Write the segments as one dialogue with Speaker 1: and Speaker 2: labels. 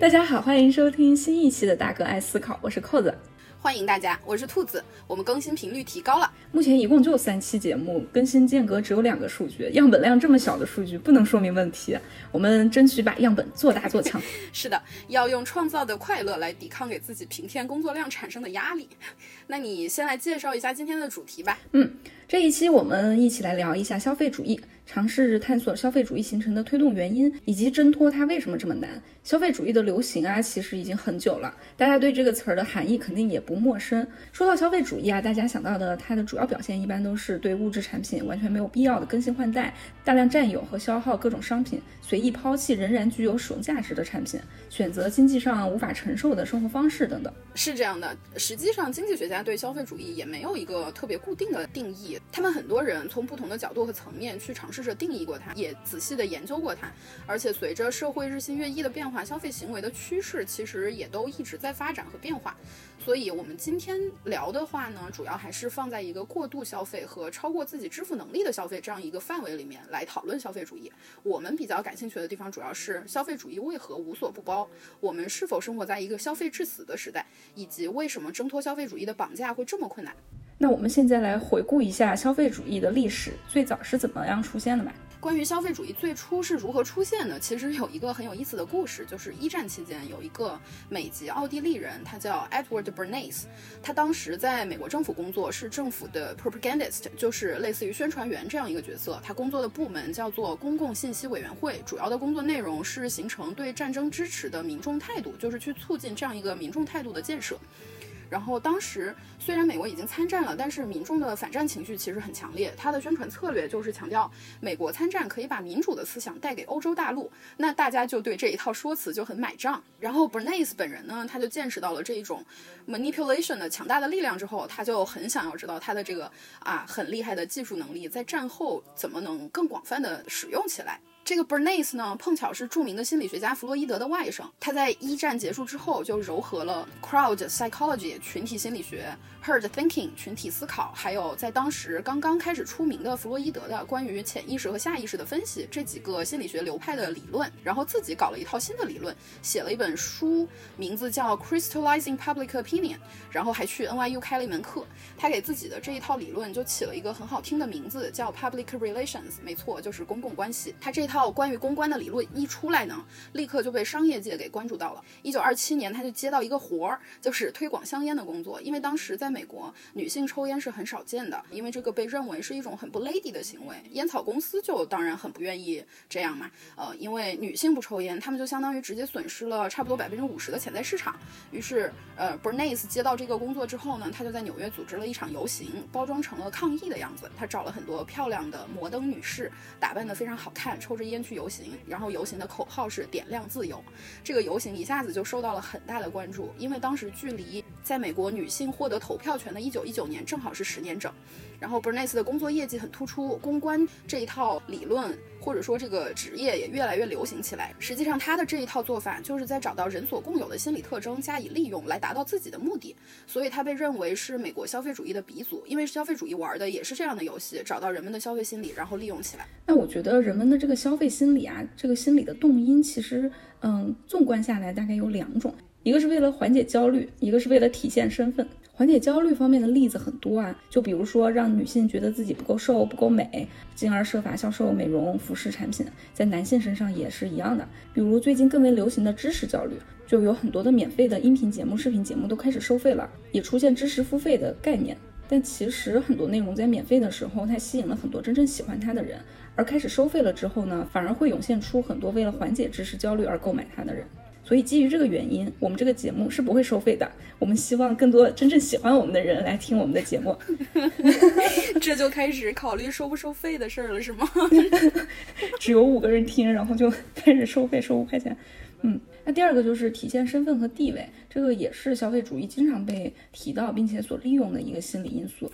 Speaker 1: 大家好，欢迎收听新一期的《大哥爱思考》，我是扣子。
Speaker 2: 欢迎大家，我是兔子。我们更新频率提高了，
Speaker 1: 目前一共就三期节目，更新间隔只有两个数据，样本量这么小的数据不能说明问题。我们争取把样本做大做强。
Speaker 2: 是的，要用创造的快乐来抵抗给自己平添工作量产生的压力。那你先来介绍一下今天的主题吧。
Speaker 1: 嗯，这一期我们一起来聊一下消费主义。尝试探索消费主义形成的推动原因，以及挣脱它为什么这么难。消费主义的流行啊，其实已经很久了，大家对这个词儿的含义肯定也不陌生。说到消费主义啊，大家想到的它的主要表现一般都是对物质产品完全没有必要的更新换代，大量占有和消耗各种商品，随意抛弃仍然具有使用价值的产品，选择经济上无法承受的生活方式等等。
Speaker 2: 是这样的，实际上经济学家对消费主义也没有一个特别固定的定义，他们很多人从不同的角度和层面去尝试。着定义过它，也仔细的研究过它，而且随着社会日新月异的变化，消费行为的趋势其实也都一直在发展和变化。所以，我们今天聊的话呢，主要还是放在一个过度消费和超过自己支付能力的消费这样一个范围里面来讨论消费主义。我们比较感兴趣的地方，主要是消费主义为何无所不包？我们是否生活在一个消费致死的时代？以及为什么挣脱消费主义的绑架会这么困难？
Speaker 1: 那我们现在来回顾一下消费主义的历史，最早是怎么样出现的吧？
Speaker 2: 关于消费主义最初是如何出现的，其实有一个很有意思的故事，就是一战期间有一个美籍奥地利人，他叫 Edward Bernays，他当时在美国政府工作，是政府的 propagandist，就是类似于宣传员这样一个角色。他工作的部门叫做公共信息委员会，主要的工作内容是形成对战争支持的民众态度，就是去促进这样一个民众态度的建设。然后当时虽然美国已经参战了，但是民众的反战情绪其实很强烈。他的宣传策略就是强调美国参战可以把民主的思想带给欧洲大陆，那大家就对这一套说辞就很买账。然后 Bernays 本人呢，他就见识到了这一种 manipulation 的强大的力量之后，他就很想要知道他的这个啊很厉害的技术能力在战后怎么能更广泛的使用起来。这个 Bernays 呢，碰巧是著名的心理学家弗洛伊德的外甥。他在一战结束之后，就糅合了 crowd psychology 群体心理学。Herd thinking 群体思考，还有在当时刚刚开始出名的弗洛伊德的关于潜意识和下意识的分析这几个心理学流派的理论，然后自己搞了一套新的理论，写了一本书，名字叫 Crystallizing Public Opinion，然后还去 NYU 开了一门课。他给自己的这一套理论就起了一个很好听的名字，叫 Public Relations，没错，就是公共关系。他这套关于公关的理论一出来呢，立刻就被商业界给关注到了。一九二七年，他就接到一个活儿，就是推广香烟的工作，因为当时在美国，女性抽烟是很少见的，因为这个被认为是一种很不 lady 的行为。烟草公司就当然很不愿意这样嘛，呃，因为女性不抽烟，他们就相当于直接损失了差不多百分之五十的潜在市场。于是，呃，Bernays 接到这个工作之后呢，他就在纽约组织了一场游行，包装成了抗议的样子。他找了很多漂亮的摩登女士，打扮得非常好看，抽着烟去游行。然后游行的口号是“点亮自由”。这个游行一下子就受到了很大的关注，因为当时距离在美国女性获得投票权的一九一九年正好是十年整，然后 Bernays 的工作业绩很突出，公关这一套理论或者说这个职业也越来越流行起来。实际上，他的这一套做法就是在找到人所共有的心理特征加以利用，来达到自己的目的。所以他被认为是美国消费主义的鼻祖，因为消费主义玩的也是这样的游戏，找到人们的消费心理，然后利用起来。
Speaker 1: 那我觉得人们的这个消费心理啊，这个心理的动因，其实嗯，纵观下来大概有两种。一个是为了缓解焦虑，一个是为了体现身份。缓解焦虑方面的例子很多啊，就比如说让女性觉得自己不够瘦、不够美，进而设法销售美容服饰产品，在男性身上也是一样的。比如最近更为流行的知识焦虑，就有很多的免费的音频节目、视频节目都开始收费了，也出现知识付费的概念。但其实很多内容在免费的时候，它吸引了很多真正喜欢它的人，而开始收费了之后呢，反而会涌现出很多为了缓解知识焦虑而购买它的人。所以基于这个原因，我们这个节目是不会收费的。我们希望更多真正喜欢我们的人来听我们的节目。
Speaker 2: 这就开始考虑收不收费的事儿了，是吗？
Speaker 1: 只有五个人听，然后就开始收费，收五块钱。嗯，那第二个就是体现身份和地位，这个也是消费主义经常被提到并且所利用的一个心理因素。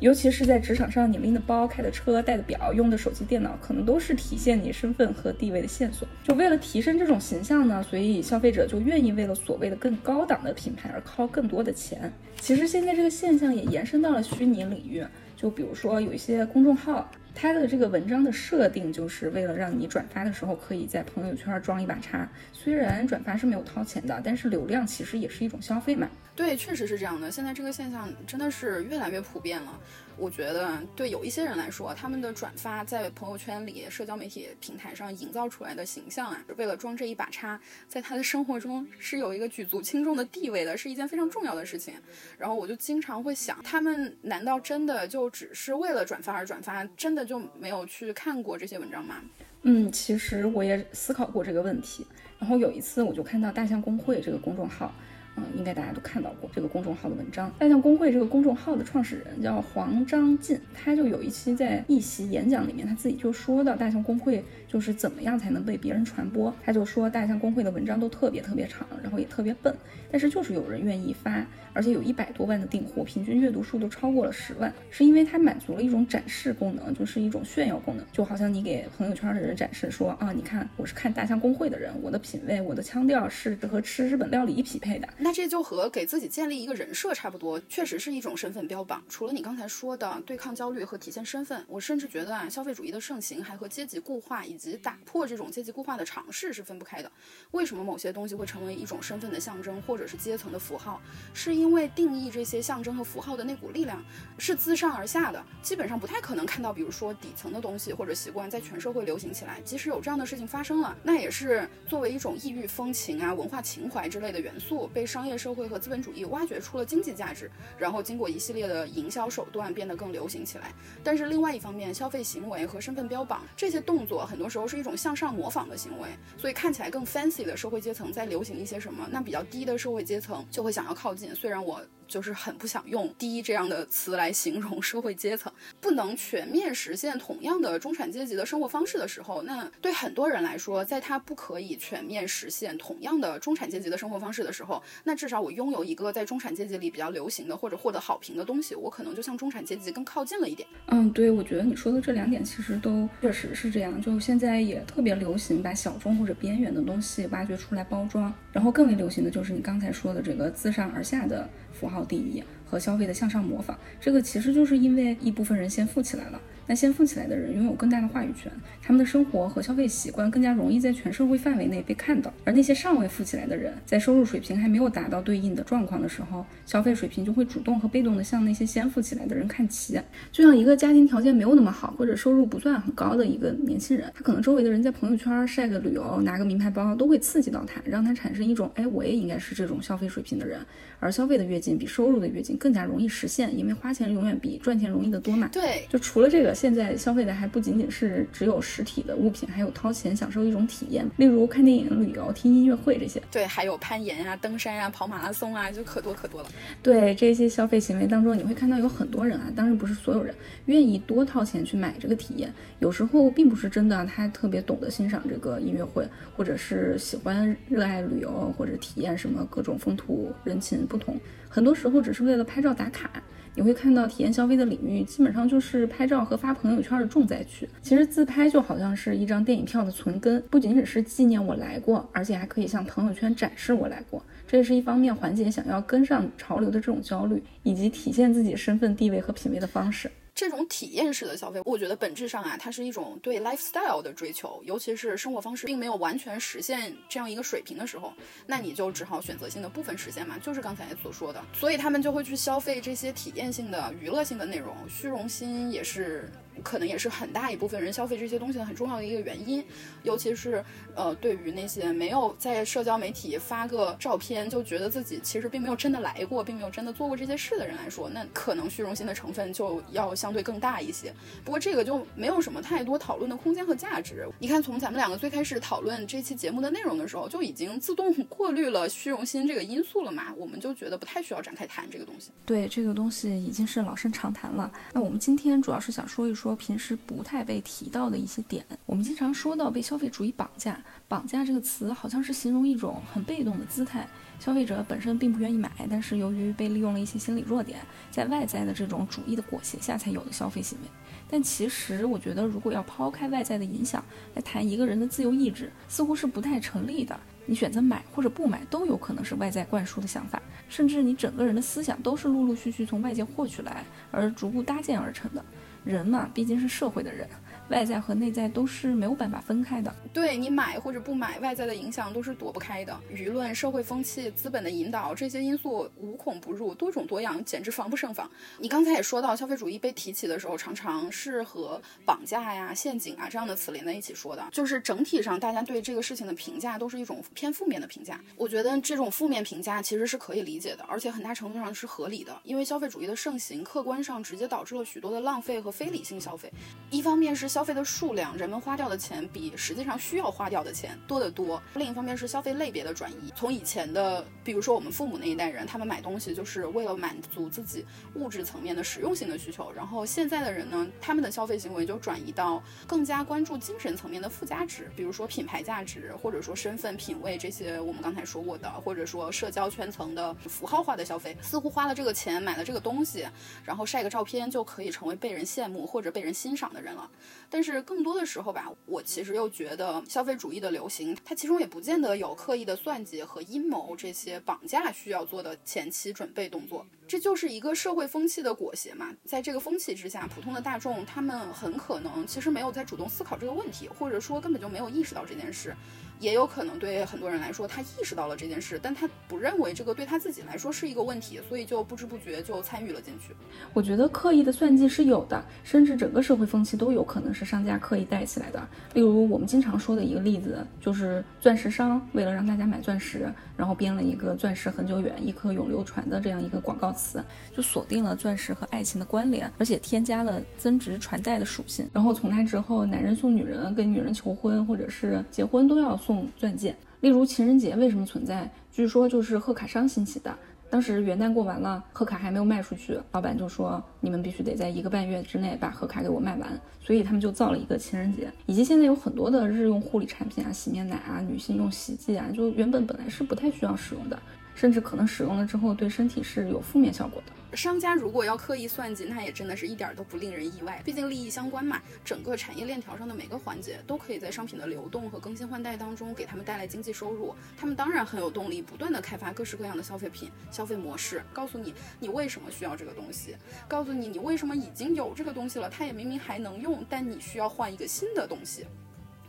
Speaker 1: 尤其是在职场上，你拎的包、开的车、带的表、用的手机、电脑，可能都是体现你身份和地位的线索。就为了提升这种形象呢，所以消费者就愿意为了所谓的更高档的品牌而掏更多的钱。其实现在这个现象也延伸到了虚拟领域，就比如说有一些公众号。他的这个文章的设定就是为了让你转发的时候可以在朋友圈装一把叉。虽然转发是没有掏钱的，但是流量其实也是一种消费嘛。
Speaker 2: 对，确实是这样的。现在这个现象真的是越来越普遍了。我觉得，对有一些人来说，他们的转发在朋友圈里、社交媒体平台上营造出来的形象啊，为了装这一把叉，在他的生活中是有一个举足轻重的地位的，是一件非常重要的事情。然后我就经常会想，他们难道真的就只是为了转发而转发，真的就没有去看过这些文章吗？
Speaker 1: 嗯，其实我也思考过这个问题。然后有一次，我就看到大象公会这个公众号。嗯，应该大家都看到过这个公众号的文章。大象公会这个公众号的创始人叫黄章进，他就有一期在一席演讲里面，他自己就说到大象公会就是怎么样才能被别人传播。他就说大象公会的文章都特别特别长，然后也特别笨，但是就是有人愿意发，而且有一百多万的订户，平均阅读数都超过了十万，是因为它满足了一种展示功能，就是一种炫耀功能，就好像你给朋友圈的人展示说啊，你看我是看大象公会的人，我的品味、我的腔调是和吃日本料理匹配的。
Speaker 2: 那这就和给自己建立一个人设差不多，确实是一种身份标榜。除了你刚才说的对抗焦虑和体现身份，我甚至觉得啊，消费主义的盛行还和阶级固化以及打破这种阶级固化的尝试是分不开的。为什么某些东西会成为一种身份的象征或者是阶层的符号？是因为定义这些象征和符号的那股力量是自上而下的，基本上不太可能看到，比如说底层的东西或者习惯在全社会流行起来。即使有这样的事情发生了，那也是作为一种异域风情啊、文化情怀之类的元素被上商业社会。和资本主义挖掘出了经济价值，然后经过一系列的营销手段变得更流行起来。但是另外一方面，消费行为和身份标榜这些动作，很多时候是一种向上模仿的行为，所以看起来更 fancy 的社会阶层在流行一些什么，那比较低的社会阶层就会想要靠近。虽然我。就是很不想用“低”这样的词来形容社会阶层，不能全面实现同样的中产阶级的生活方式的时候，那对很多人来说，在他不可以全面实现同样的中产阶级的生活方式的时候，那至少我拥有一个在中产阶级里比较流行的或者获得好评的东西，我可能就向中产阶级更靠近了一点。
Speaker 1: 嗯，对，我觉得你说的这两点其实都确实是这样。就现在也特别流行把小众或者边缘的东西挖掘出来包装，然后更为流行的就是你刚才说的这个自上而下的。符号定义和消费的向上模仿，这个其实就是因为一部分人先富起来了。那先富起来的人拥有更大的话语权，他们的生活和消费习惯更加容易在全社会范围内被看到。而那些尚未富起来的人，在收入水平还没有达到对应的状况的时候，消费水平就会主动和被动的向那些先富起来的人看齐。就像一个家庭条件没有那么好，或者收入不算很高的一个年轻人，他可能周围的人在朋友圈晒个旅游、拿个名牌包，都会刺激到他，让他产生一种，哎，我也应该是这种消费水平的人。而消费的跃进比收入的跃进更加容易实现，因为花钱永远比赚钱容易得多嘛。
Speaker 2: 对，
Speaker 1: 就除了这个，现在消费的还不仅仅是只有实体的物品，还有掏钱享受一种体验，例如看电影、旅游、听音乐会这些。
Speaker 2: 对，还有攀岩啊、登山啊、跑马拉松啊，就可多可多了。
Speaker 1: 对这些消费行为当中，你会看到有很多人啊，当然不是所有人，愿意多掏钱去买这个体验。有时候并不是真的，他特别懂得欣赏这个音乐会，或者是喜欢热爱旅游或者体验什么各种风土人情。不同，很多时候只是为了拍照打卡。你会看到体验消费的领域，基本上就是拍照和发朋友圈的重灾区。其实自拍就好像是一张电影票的存根，不仅仅是纪念我来过，而且还可以向朋友圈展示我来过。这也是一方面缓解想要跟上潮流的这种焦虑，以及体现自己身份地位和品味的方式。
Speaker 2: 这种体验式的消费，我觉得本质上啊，它是一种对 lifestyle 的追求，尤其是生活方式并没有完全实现这样一个水平的时候，那你就只好选择性的部分实现嘛，就是刚才所说的，所以他们就会去消费这些体验性的、娱乐性的内容，虚荣心也是。可能也是很大一部分人消费这些东西的很重要的一个原因，尤其是呃，对于那些没有在社交媒体发个照片就觉得自己其实并没有真的来过，并没有真的做过这些事的人来说，那可能虚荣心的成分就要相对更大一些。不过这个就没有什么太多讨论的空间和价值。你看，从咱们两个最开始讨论这期节目的内容的时候，就已经自动 过滤了虚荣心这个因素了嘛，我们就觉得不太需要展开谈这个东西。
Speaker 1: 对，这个东西已经是老生常谈了。那我们今天主要是想说一说。说平时不太被提到的一些点，我们经常说到被消费主义绑架。绑架这个词好像是形容一种很被动的姿态，消费者本身并不愿意买，但是由于被利用了一些心理弱点，在外在的这种主义的裹挟下才有的消费行为。但其实我觉得，如果要抛开外在的影响来谈一个人的自由意志，似乎是不太成立的。你选择买或者不买，都有可能是外在灌输的想法，甚至你整个人的思想都是陆陆续续从外界获取来而逐步搭建而成的。人嘛，毕竟是社会的人。外在和内在都是没有办法分开的，
Speaker 2: 对你买或者不买，外在的影响都是躲不开的。舆论、社会风气、资本的引导，这些因素无孔不入，多种多样，简直防不胜防。你刚才也说到，消费主义被提起的时候，常常是和绑架呀、陷阱啊这样的词连在一起说的，就是整体上大家对这个事情的评价都是一种偏负面的评价。我觉得这种负面评价其实是可以理解的，而且很大程度上是合理的，因为消费主义的盛行，客观上直接导致了许多的浪费和非理性消费。一方面是消消费的数量。人们花掉的钱比实际上需要花掉的钱多得多。另一方面是消费类别的转移，从以前的，比如说我们父母那一代人，他们买东西就是为了满足自己物质层面的实用性的需求。然后现在的人呢，他们的消费行为就转移到更加关注精神层面的附加值，比如说品牌价值，或者说身份品味这些我们刚才说过的，或者说社交圈层的符号化的消费。似乎花了这个钱买了这个东西，然后晒个照片就可以成为被人羡慕或者被人欣赏的人了。但是更多的时候吧，我其实又觉得消费主义的流行，它其中也不见得有刻意的算计和阴谋这些绑架需要做的前期准备动作，这就是一个社会风气的裹挟嘛。在这个风气之下，普通的大众他们很可能其实没有在主动思考这个问题，或者说根本就没有意识到这件事。也有可能对很多人来说，他意识到了这件事，但他不认为这个对他自己来说是一个问题，所以就不知不觉就参与了进去。
Speaker 1: 我觉得刻意的算计是有的，甚至整个社会风气都有可能是商家刻意带起来的。例如我们经常说的一个例子，就是钻石商为了让大家买钻石，然后编了一个“钻石恒久远，一颗永流传”的这样一个广告词，就锁定了钻石和爱情的关联，而且添加了增值传代的属性。然后从那之后，男人送女人，跟女人求婚或者是结婚都要。送钻戒，例如情人节为什么存在？据说就是贺卡商兴起的。当时元旦过完了，贺卡还没有卖出去，老板就说你们必须得在一个半月之内把贺卡给我卖完，所以他们就造了一个情人节。以及现在有很多的日用护理产品啊，洗面奶啊，女性用洗剂啊，就原本本来是不太需要使用的，甚至可能使用了之后对身体是有负面效果的。
Speaker 2: 商家如果要刻意算计，那也真的是一点都不令人意外。毕竟利益相关嘛，整个产业链条上的每个环节都可以在商品的流动和更新换代当中给他们带来经济收入。他们当然很有动力，不断的开发各式各样的消费品、消费模式，告诉你你为什么需要这个东西，告诉你你为什么已经有这个东西了，它也明明还能用，但你需要换一个新的东西。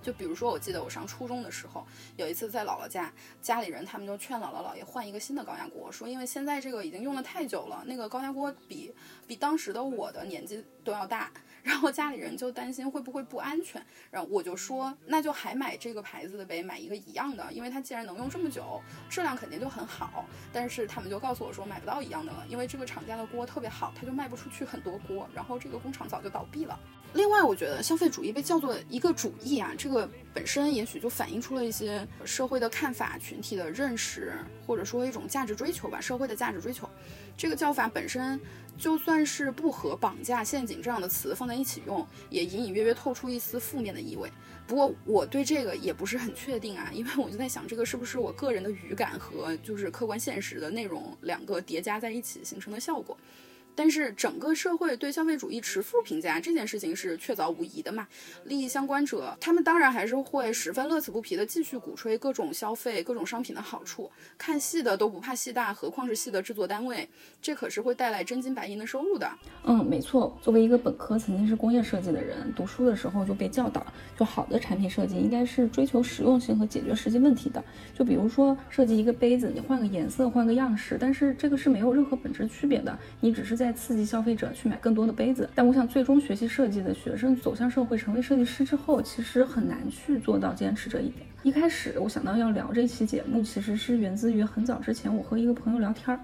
Speaker 2: 就比如说，我记得我上初中的时候，有一次在姥姥家，家里人他们就劝姥姥姥爷换一个新的高压锅，说因为现在这个已经用了太久了，那个高压锅比比当时的我的年纪都要大。然后家里人就担心会不会不安全，然后我就说那就还买这个牌子的呗，买一个一样的，因为它既然能用这么久，质量肯定就很好。但是他们就告诉我说买不到一样的了，因为这个厂家的锅特别好，它就卖不出去很多锅，然后这个工厂早就倒闭了。另外，我觉得消费主义被叫做一个主义啊，这个本身也许就反映出了一些社会的看法、群体的认识，或者说一种价值追求吧，社会的价值追求。这个叫法本身。就算是不和绑架、陷阱这样的词放在一起用，也隐隐约约透出一丝负面的意味。不过我对这个也不是很确定啊，因为我就在想，这个是不是我个人的语感和就是客观现实的内容两个叠加在一起形成的效果。但是整个社会对消费主义持负评价这件事情是确凿无疑的嘛？利益相关者他们当然还是会十分乐此不疲的继续鼓吹各种消费、各种商品的好处。看戏的都不怕戏大，何况是戏的制作单位？这可是会带来真金白银的收入的。
Speaker 1: 嗯，没错。作为一个本科曾经是工业设计的人，读书的时候就被教导，就好的产品设计应该是追求实用性和解决实际问题的。就比如说设计一个杯子，你换个颜色、换个样式，但是这个是没有任何本质区别的，你只是在刺激消费者去买更多的杯子，但我想最终学习设计的学生走向社会成为设计师之后，其实很难去做到坚持这一点。一开始我想到要聊这期节目，其实是源自于很早之前我和一个朋友聊天儿，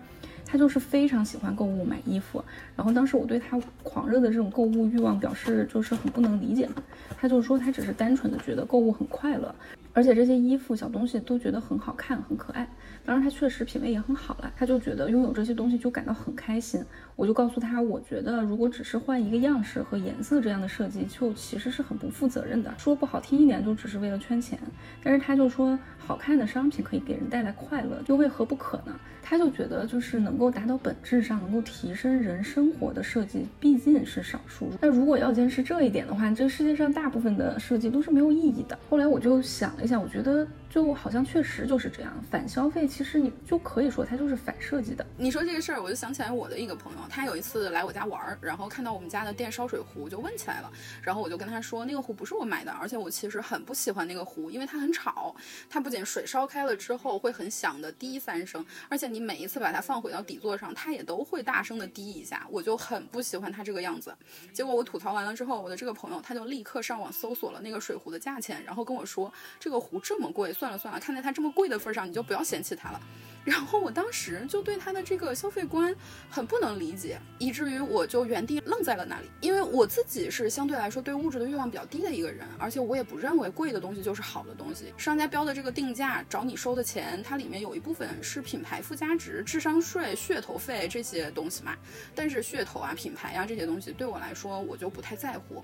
Speaker 1: 他就是非常喜欢购物买衣服，然后当时我对他狂热的这种购物欲望表示就是很不能理解嘛，他就说他只是单纯的觉得购物很快乐，而且这些衣服小东西都觉得很好看很可爱。当然，他确实品味也很好了，他就觉得拥有这些东西就感到很开心。我就告诉他，我觉得如果只是换一个样式和颜色这样的设计，就其实是很不负责任的。说不好听一点，就只是为了圈钱。但是他就说，好看的商品可以给人带来快乐，又为何不可呢？他就觉得，就是能能够达到本质上能够提升人生活的设计，毕竟是少数。那如果要坚持这一点的话，这世界上大部分的设计都是没有意义的。后来我就想了一下，我觉得就好像确实就是这样。反消费其实你就可以说它就是反设计的。
Speaker 2: 你说这个事儿，我就想起来我的一个朋友，他有一次来我家玩儿，然后看到我们家的电烧水壶，就问起来了。然后我就跟他说，那个壶不是我买的，而且我其实很不喜欢那个壶，因为它很吵。它不仅水烧开了之后会很响的滴三声，而且你每一次把它放回到底座上，它也都会大声的滴一下。我就很不喜欢它这个样子。结果我吐槽完了之后，我的这个朋友他就立刻上网搜索了那个水壶的价钱，然后跟我说这个壶这么贵，算算了算了，看在它这么贵的份上，你就不要嫌弃它了。然后我当时就对他的这个消费观很不能理解，以至于我就原地愣在了那里。因为我自己是相对来说对物质的欲望比较低的一个人，而且我也不认为贵的东西就是好的东西。商家标的这个定价找你收的钱，它里面有一部分是品牌附加值、智商税、噱头费这些东西嘛。但是噱头啊、品牌啊这些东西对我来说，我就不太在乎。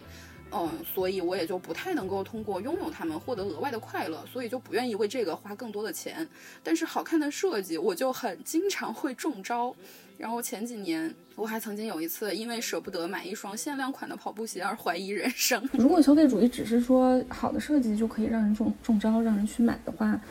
Speaker 2: 嗯，所以我也就不太能够通过拥有它们获得额外的快乐，所以就不愿意为这个花更多的钱。但是好看的设计，我就很经常会中招。然后前几年我还曾经有一次，因为舍不得买一双限量款的跑步鞋而怀疑人生。
Speaker 1: 如果消费主义只是说好的设计就可以让人中中招，让人去买的话。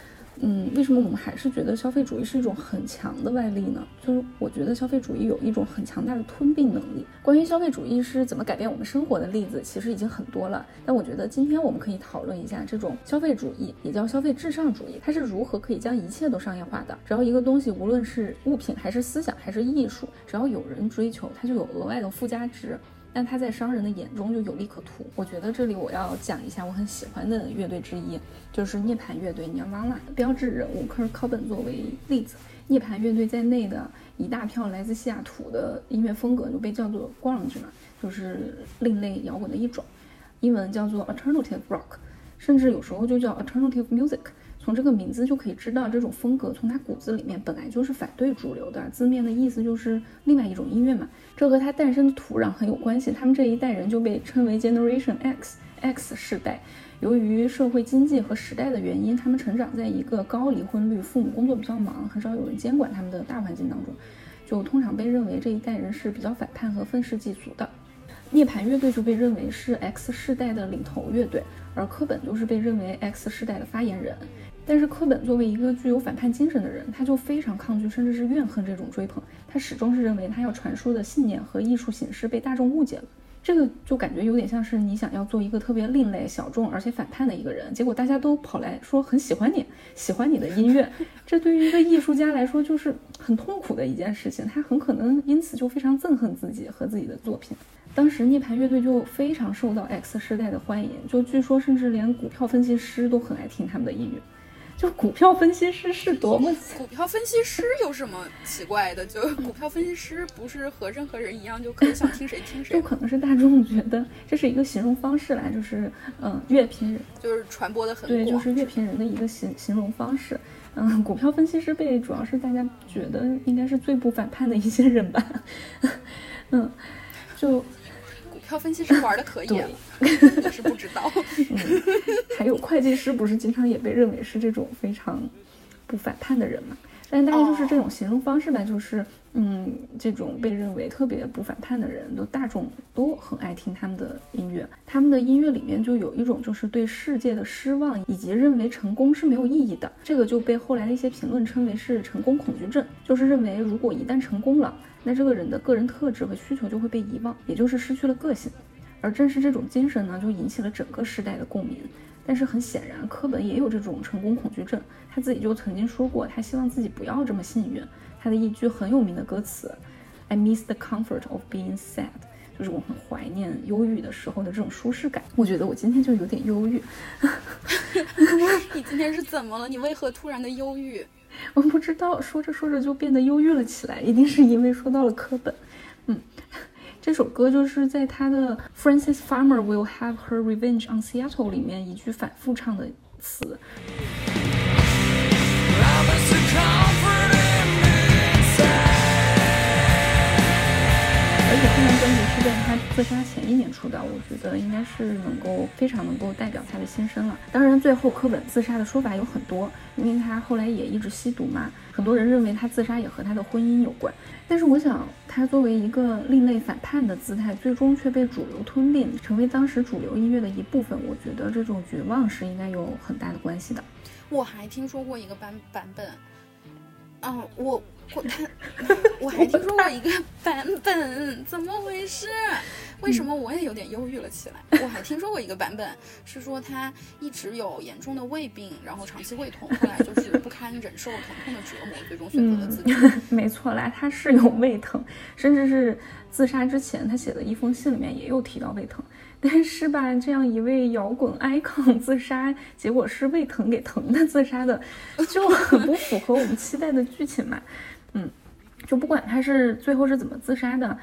Speaker 1: 嗯，为什么我们还是觉得消费主义是一种很强的外力呢？就是我觉得消费主义有一种很强大的吞并能力。关于消费主义是怎么改变我们生活的例子，其实已经很多了。但我觉得今天我们可以讨论一下这种消费主义，也叫消费至上主义，它是如何可以将一切都商业化的。只要一个东西，无论是物品还是思想还是艺术，只要有人追求，它就有额外的附加值。但他在商人的眼中就有利可图。我觉得这里我要讲一下我很喜欢的乐队之一，就是涅槃乐队 Nirvana 的标志人物科尔考本作为例子。涅槃乐队在内的一大票来自西雅图的音乐风格就被叫做 grunge 嘛，就是另类摇滚的一种，英文叫做 alternative rock，甚至有时候就叫 alternative music。从这个名字就可以知道，这种风格从它骨子里面本来就是反对主流的，字面的意思就是另外一种音乐嘛。这和它诞生的土壤很有关系。他们这一代人就被称为 Generation X X 世代。由于社会经济和时代的原因，他们成长在一个高离婚率、父母工作比较忙、很少有人监管他们的大环境当中，就通常被认为这一代人是比较反叛和愤世嫉俗的。涅槃乐队就被认为是 X 世代的领头乐队，而科本就是被认为 X 世代的发言人。但是科本作为一个具有反叛精神的人，他就非常抗拒，甚至是怨恨这种追捧。他始终是认为他要传输的信念和艺术形式被大众误解了。这个就感觉有点像是你想要做一个特别另类、小众而且反叛的一个人，结果大家都跑来说很喜欢你，喜欢你的音乐。这对于一个艺术家来说就是很痛苦的一件事情，他很可能因此就非常憎恨自己和自己的作品。当时涅槃乐队就非常受到 X 世代的欢迎，就据说甚至连股票分析师都很爱听他们的音乐。就股票分析师是多么？
Speaker 2: 股票分析师有什么奇怪的？就股票分析师不是和任何人一样，就可以想听谁听谁。
Speaker 1: 就可能是大众觉得这是一个形容方式来，就是嗯，乐评人，
Speaker 2: 就是传播的很
Speaker 1: 对，就是乐评人的一个形形容方式。嗯，股票分析师被主要是大家觉得应该是最不反叛的一些人吧。嗯，就。
Speaker 2: 票分析师玩的可以，我是不知道。
Speaker 1: 还有会计师，不是经常也被认为是这种非常不反叛的人嘛？但大概就是这种形容方式吧，就是嗯，这种被认为特别不反叛的人，都大众都很爱听他们的音乐。他们的音乐里面就有一种就是对世界的失望，以及认为成功是没有意义的。这个就被后来的一些评论称为是成功恐惧症，就是认为如果一旦成功了。那这个人的个人特质和需求就会被遗忘，也就是失去了个性。而正是这种精神呢，就引起了整个时代的共鸣。但是很显然，科本也有这种成功恐惧症。他自己就曾经说过，他希望自己不要这么幸运。他的一句很有名的歌词：“I miss the comfort of being sad”，就是我很怀念忧郁的时候的这种舒适感。我觉得我今天就有点忧郁。
Speaker 2: 你今天是怎么了？你为何突然的忧郁？
Speaker 1: 我不知道，说着说着就变得忧郁了起来，一定是因为说到了课本。嗯，这首歌就是在他的 Francis Farmer will have her revenge on Seattle 里面一句反复唱的词。而且这张专辑是在他自杀前一年出的，我觉得应该是能够非常能够代表他的心声了。当然，最后柯本自杀的说法有很多，因为他后来也一直吸毒嘛，很多人认为他自杀也和他的婚姻有关。但是我想，他作为一个另类反叛的姿态，最终却被主流吞并，成为当时主流音乐的一部分，我觉得这种绝望是应该有很大的关系的。
Speaker 2: 我还听说过一个版版本，嗯，我。我他，我还听说过一个版本，怎么回事？为什么我也有点忧郁了起来？我还听说过一个版本，是说他一直有严重的胃病，然后长期胃痛，后来就是不堪忍受疼痛的折磨，最终选择了自
Speaker 1: 杀。没错啦，他是有胃疼，甚至是自杀之前，他写的一封信里面也有提到胃疼。但是吧，这样一位摇滚 icon 自杀，结果是胃疼给疼的自杀的，就很不符合我们期待的剧情嘛。嗯，就不管他是最后是怎么自杀的，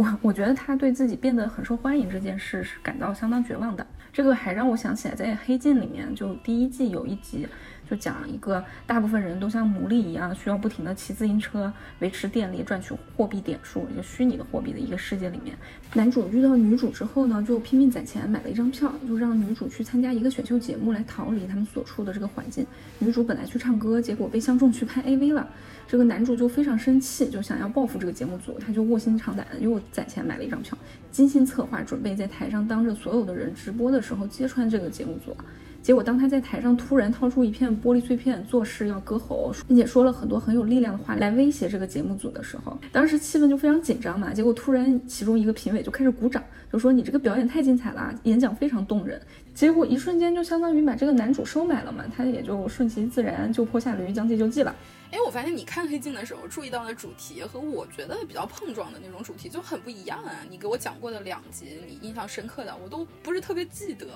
Speaker 1: 我我觉得他对自己变得很受欢迎这件事是感到相当绝望的。这个还让我想起来，在《黑镜》里面，就第一季有一集。就讲一个大部分人都像奴隶一样，需要不停的骑自行车维持电力，赚取货币点数，一个虚拟的货币的一个世界里面，男主遇到女主之后呢，就拼命攒钱买了一张票，就让女主去参加一个选秀节目来逃离他们所处的这个环境。女主本来去唱歌，结果被相中去拍 AV 了，这个男主就非常生气，就想要报复这个节目组，他就卧薪尝胆，又攒钱买了一张票，精心策划，准备在台上当着所有的人直播的时候揭穿这个节目组。结果，当他在台上突然掏出一片玻璃碎片，作势要割喉，并且说了很多很有力量的话来威胁这个节目组的时候，当时气氛就非常紧张嘛。结果突然，其中一个评委就开始鼓掌，就说：“你这个表演太精彩了，演讲非常动人。”结果一瞬间就相当于把这个男主收买了嘛，他也就顺其自然，就坡下驴，将计就计了。
Speaker 2: 哎，我发现你看黑镜的时候注意到的主题和我觉得比较碰撞的那种主题就很不一样啊。你给我讲过的两集，你印象深刻的我都不是特别记得。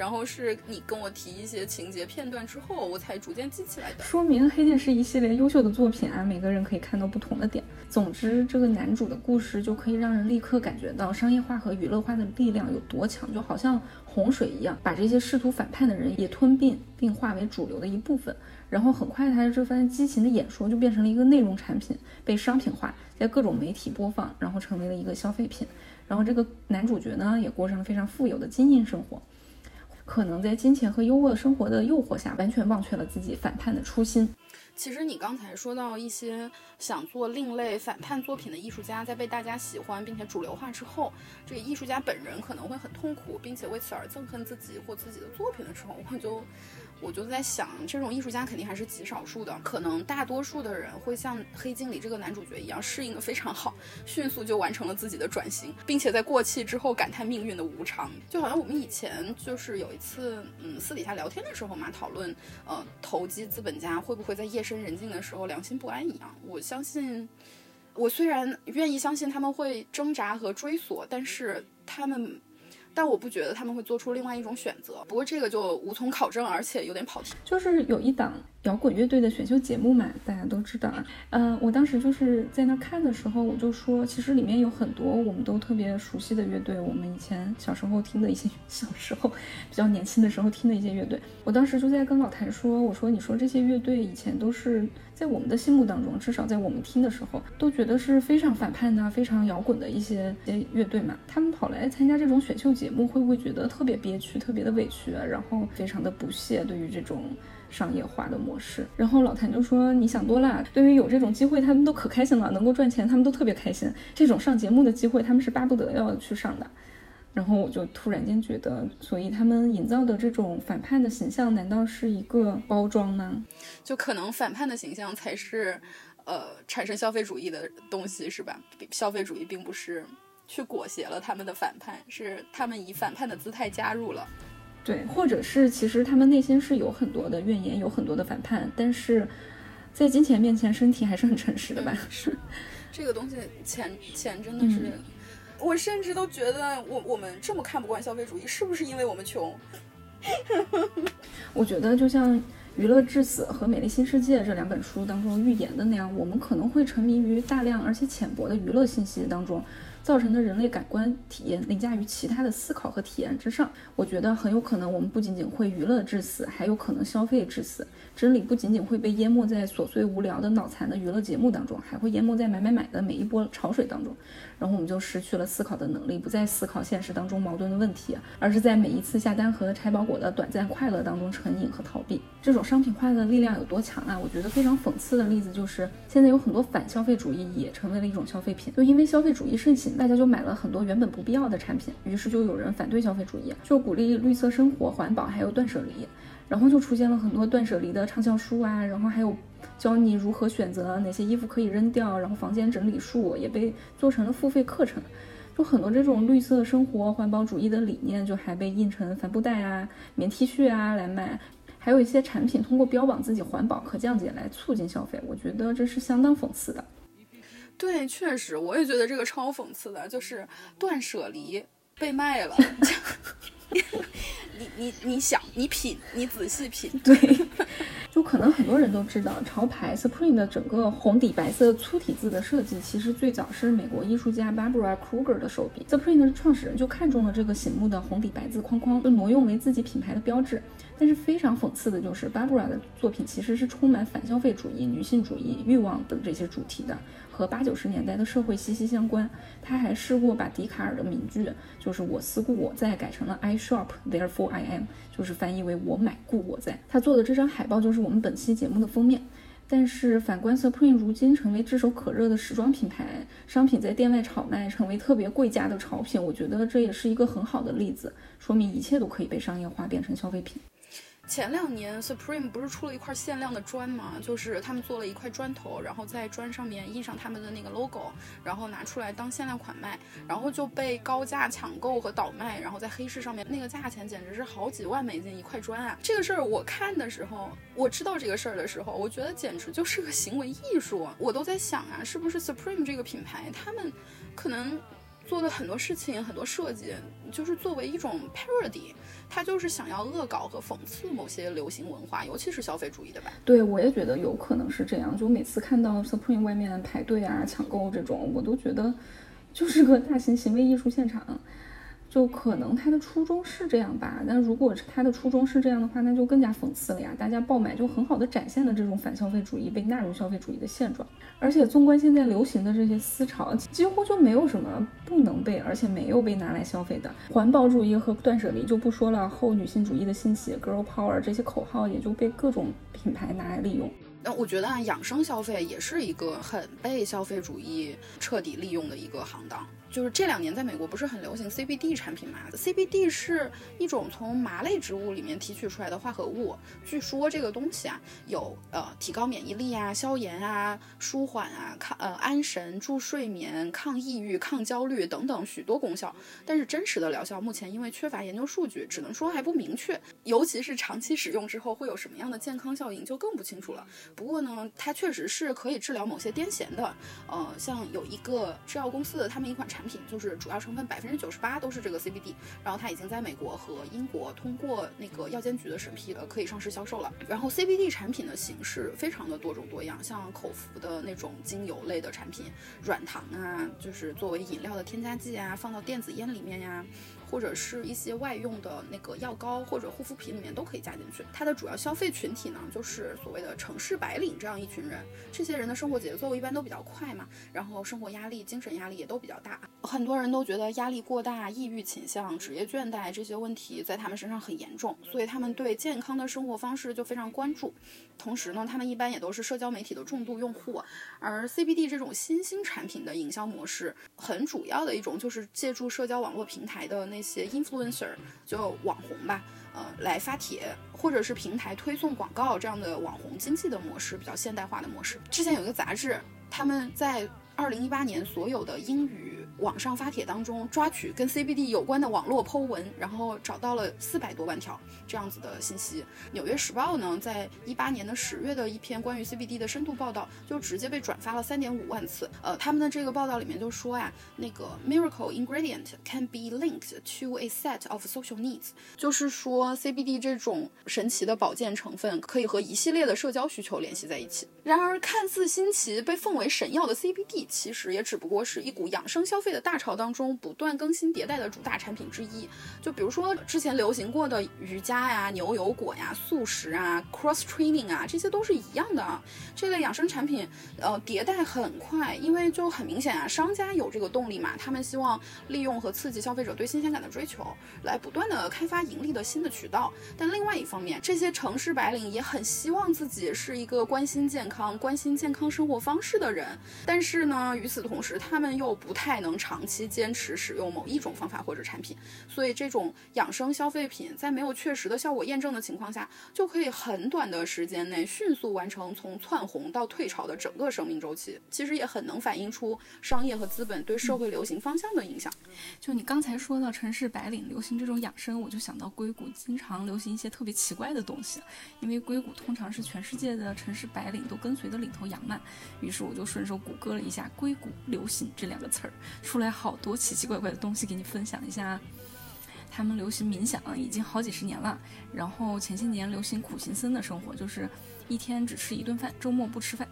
Speaker 2: 然后是你跟我提一些情节片段之后，我才逐渐记起来的。
Speaker 1: 说明《黑镜》是一系列优秀的作品啊，每个人可以看到不同的点。总之，这个男主的故事就可以让人立刻感觉到商业化和娱乐化的力量有多强，就好像洪水一样，把这些试图反叛的人也吞并并化为主流的一部分。然后很快，他的这番激情的演说就变成了一个内容产品，被商品化，在各种媒体播放，然后成为了一个消费品。然后这个男主角呢，也过上了非常富有的精英生活。可能在金钱和优渥生活的诱惑下，完全忘却了自己反叛的初心。
Speaker 2: 其实你刚才说到一些想做另类反叛作品的艺术家，在被大家喜欢并且主流化之后，这个艺术家本人可能会很痛苦，并且为此而憎恨自己或自己的作品的时候，我就。我就在想，这种艺术家肯定还是极少数的，可能大多数的人会像《黑镜》里这个男主角一样，适应的非常好，迅速就完成了自己的转型，并且在过气之后感叹命运的无常。就好像我们以前就是有一次，嗯，私底下聊天的时候嘛，讨论，呃，投机资本家会不会在夜深人静的时候良心不安一样。我相信，我虽然愿意相信他们会挣扎和追索，但是他们。但我不觉得他们会做出另外一种选择。不过这个就无从考证，而且有点跑题。
Speaker 1: 就是有一档摇滚乐队的选秀节目嘛，大家都知道啊。嗯，我当时就是在那看的时候，我就说，其实里面有很多我们都特别熟悉的乐队，我们以前小时候听的一些，小时候比较年轻的时候听的一些乐队。我当时就在跟老谭说，我说，你说这些乐队以前都是。在我们的心目当中，至少在我们听的时候，都觉得是非常反叛的、非常摇滚的一些乐队嘛。他们跑来参加这种选秀节目，会不会觉得特别憋屈、特别的委屈，然后非常的不屑对于这种商业化的模式？然后老谭就说：“你想多了，对于有这种机会，他们都可开心了，能够赚钱，他们都特别开心。这种上节目的机会，他们是巴不得要去上的。”然后我就突然间觉得，所以他们营造的这种反叛的形象，难道是一个包装吗？
Speaker 2: 就可能反叛的形象才是，呃，产生消费主义的东西，是吧？消费主义并不是去裹挟了他们的反叛，是他们以反叛的姿态加入了。
Speaker 1: 对，或者是其实他们内心是有很多的怨言，有很多的反叛，但是在金钱面前，身体还是很诚实的吧？
Speaker 2: 是，这个东西，钱钱真的是。我甚至都觉得，我我们这么看不惯消费主义，是不是因为我们穷？
Speaker 1: 我觉得就像《娱乐至死》和《美丽新世界》这两本书当中预言的那样，我们可能会沉迷于大量而且浅薄的娱乐信息当中，造成的人类感官体验凌驾于其他的思考和体验之上。我觉得很有可能我们不仅仅会娱乐至死，还有可能消费致死。真理不仅仅会被淹没在琐碎无聊的脑残的娱乐节目当中，还会淹没在买买买的每一波潮水当中。然后我们就失去了思考的能力，不再思考现实当中矛盾的问题，而是在每一次下单和拆包裹的短暂快乐当中成瘾和逃避。这种商品化的力量有多强啊？我觉得非常讽刺的例子就是，现在有很多反消费主义也成为了一种消费品，就因为消费主义盛行，大家就买了很多原本不必要的产品，于是就有人反对消费主义，就鼓励绿色生活、环保，还有断舍离。然后就出现了很多断舍离的畅销书啊，然后还有教你如何选择哪些衣服可以扔掉，然后房间整理术也被做成了付费课程，就很多这种绿色生活、环保主义的理念就还被印成帆布袋啊、棉 T 恤啊来卖，还有一些产品通过标榜自己环保、可降解来促进消费，我觉得这是相当讽刺的。
Speaker 2: 对，确实，我也觉得这个超讽刺的，就是断舍离被卖了。你你你想，你品，你仔细品，
Speaker 1: 对，就可能很多人都知道，潮牌 Supreme 的整个红底白色粗体字的设计，其实最早是美国艺术家 Barbara Kruger 的手笔。Supreme 的创始人就看中了这个醒目的红底白字框框，就挪用为自己品牌的标志。但是非常讽刺的就是，Barbara 的作品其实是充满反消费主义、女性主义、欲望等这些主题的。和八九十年代的社会息息相关。他还试过把笛卡尔的名句“就是我思故我在”改成了 “I shop therefore I am”，就是翻译为“我买故我在”。他做的这张海报就是我们本期节目的封面。但是反观 Supreme 如今成为炙手可热的时装品牌，商品在店外炒卖，成为特别贵价的潮品，我觉得这也是一个很好的例子，说明一切都可以被商业化，变成消费品。
Speaker 2: 前两年，Supreme 不是出了一块限量的砖吗？就是他们做了一块砖头，然后在砖上面印上他们的那个 logo，然后拿出来当限量款卖，然后就被高价抢购和倒卖，然后在黑市上面那个价钱简直是好几万美金一块砖啊！这个事儿我看的时候，我知道这个事儿的时候，我觉得简直就是个行为艺术。我都在想啊，是不是 Supreme 这个品牌，他们可能做的很多事情、很多设计，就是作为一种 parody。他就是想要恶搞和讽刺某些流行文化，尤其是消费主义的吧？
Speaker 1: 对，我也觉得有可能是这样。就每次看到 Supreme 外面排队啊、抢购这种，我都觉得就是个大型行为艺术现场。就可能他的初衷是这样吧，但如果他的初衷是这样的话，那就更加讽刺了呀！大家爆买就很好的展现了这种反消费主义被纳入消费主义的现状。而且纵观现在流行的这些思潮，几乎就没有什么不能被而且没有被拿来消费的。环保主义和断舍离就不说了，后女性主义的兴起，girl power 这些口号也就被各种品牌拿来利用。
Speaker 2: 那我觉得啊，养生消费也是一个很被消费主义彻底利用的一个行当。就是这两年在美国不是很流行 CBD 产品嘛？CBD 是一种从麻类植物里面提取出来的化合物。据说这个东西啊，有呃提高免疫力啊、消炎啊、舒缓啊、抗呃安神、助睡眠、抗抑郁、抗焦虑等等许多功效。但是真实的疗效目前因为缺乏研究数据，只能说还不明确。尤其是长期使用之后会有什么样的健康效应，就更不清楚了。不过呢，它确实是可以治疗某些癫痫的。呃，像有一个制药公司的他们一款产。产品就是主要成分百分之九十八都是这个 CBD，然后它已经在美国和英国通过那个药监局的审批了，可以上市销售了。然后 CBD 产品的形式非常的多种多样，像口服的那种精油类的产品，软糖啊，就是作为饮料的添加剂啊，放到电子烟里面呀。或者是一些外用的那个药膏或者护肤品里面都可以加进去。它的主要消费群体呢，就是所谓的城市白领这样一群人。这些人的生活节奏一般都比较快嘛，然后生活压力、精神压力也都比较大。很多人都觉得压力过大、抑郁倾向、职业倦怠这些问题在他们身上很严重，所以他们对健康的生活方式就非常关注。同时呢，他们一般也都是社交媒体的重度用户。而 CBD 这种新兴产品的营销模式，很主要的一种就是借助社交网络平台的那。一些 influencer 就网红吧，呃，来发帖或者是平台推送广告这样的网红经济的模式，比较现代化的模式。之前有一个杂志，他们在二零一八年所有的英语。网上发帖当中抓取跟 CBD 有关的网络 Po 文，然后找到了四百多万条这样子的信息。纽约时报呢，在一八年的十月的一篇关于 CBD 的深度报道，就直接被转发了三点五万次。呃，他们的这个报道里面就说呀，那个 miracle ingredient can be linked to a set of social needs，就是说 CBD 这种神奇的保健成分可以和一系列的社交需求联系在一起。然而，看似新奇、被奉为神药的 CBD，其实也只不过是一股养生消费。的大潮当中不断更新迭代的主打产品之一。就比如说之前流行过的瑜伽呀、牛油果呀、素食啊、cross training 啊，这些都是一样的啊。这类养生产品，呃，迭代很快，因为就很明显啊，商家有这个动力嘛，他们希望利用和刺激消费者对新鲜感的追求，来不断的开发盈利的新的渠道。但另外一方面，这些城市白领也很希望自己是一个关心健康、关心健康生活方式的人，但是呢，与此同时，他们又不太能长期坚持使用某一种方法或者产品，所以这种养生消费品在没有确实的效果验证的情况下，就可以很短的时间内迅速完成从窜红到退潮的整个生命周期。其实也很能反映出商业和资本对社会流行方向的影响。
Speaker 1: 就你刚才说到城市白领流行这种养生，我就想到硅谷经常流行一些特别奇怪的东西，因为硅谷通常是全世界的城市白领都跟随的领头羊嘛。于是我就顺手谷歌了一下“硅谷流行”这两个词儿，出来好多奇奇怪怪的东西给你分享一下。他们流行冥想已经好几十年了，然后前些年流行苦行僧的生活，就是一天只吃一顿饭，周末不吃饭，